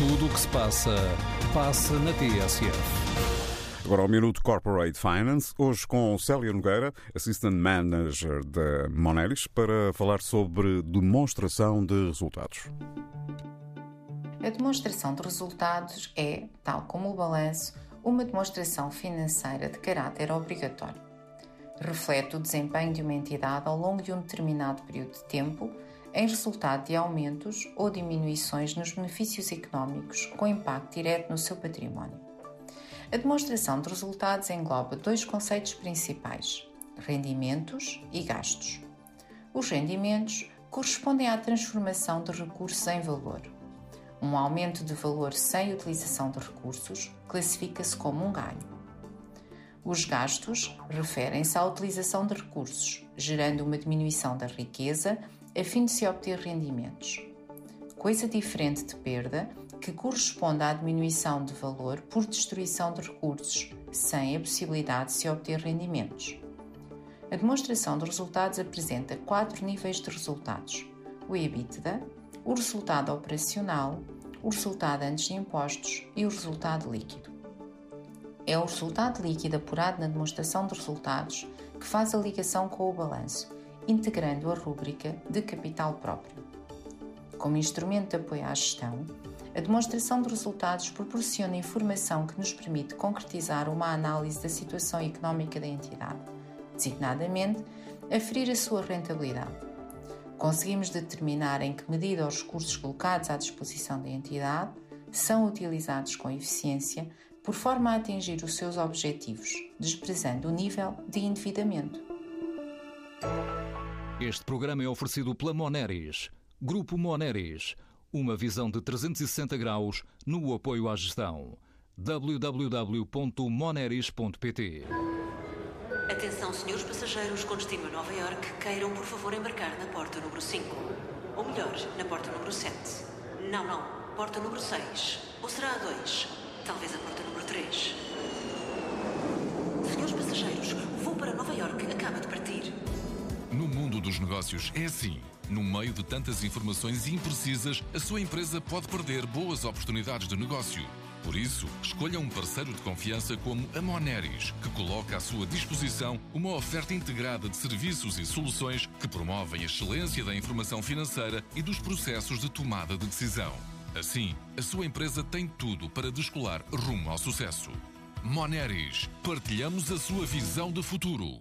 que se passa, passa na TSF. Agora ao Minuto Corporate Finance, hoje com Célia Nogueira, Assistant Manager da Moneris, para falar sobre demonstração de resultados. A demonstração de resultados é, tal como o balanço, uma demonstração financeira de caráter obrigatório. Reflete o desempenho de uma entidade ao longo de um determinado período de tempo, em resultado de aumentos ou diminuições nos benefícios económicos com impacto direto no seu património. A demonstração de resultados engloba dois conceitos principais: rendimentos e gastos. Os rendimentos correspondem à transformação de recursos em valor. Um aumento de valor sem utilização de recursos classifica-se como um ganho. Os gastos referem-se à utilização de recursos, gerando uma diminuição da riqueza a fim de se obter rendimentos. Coisa diferente de perda, que corresponde à diminuição de valor por destruição de recursos, sem a possibilidade de se obter rendimentos. A demonstração de resultados apresenta quatro níveis de resultados: o EBITDA, o resultado operacional, o resultado antes de impostos e o resultado líquido. É o resultado líquido apurado na demonstração de resultados que faz a ligação com o balanço, integrando a rúbrica de capital próprio. Como instrumento de apoio à gestão, a demonstração de resultados proporciona informação que nos permite concretizar uma análise da situação económica da entidade, designadamente, aferir a sua rentabilidade conseguimos determinar em que medida os recursos colocados à disposição da entidade são utilizados com eficiência por forma a atingir os seus objetivos, desprezando o nível de endividamento. Este programa é oferecido pela Moneris, Grupo Moneris, uma visão de 360 graus no apoio à gestão. www.moneris.pt Atenção, senhores passageiros com destino a Nova York, queiram por favor embarcar na porta número 5. Ou melhor, na porta número 7. Não, não, porta número 6. Ou será a 2? Talvez a porta número 3. Senhores passageiros, o voo para Nova York acaba de partir. No mundo dos negócios é assim. No meio de tantas informações imprecisas, a sua empresa pode perder boas oportunidades de negócio. Por isso, escolha um parceiro de confiança como a Moneris, que coloca à sua disposição uma oferta integrada de serviços e soluções que promovem a excelência da informação financeira e dos processos de tomada de decisão. Assim, a sua empresa tem tudo para descolar rumo ao sucesso. Moneris, partilhamos a sua visão de futuro.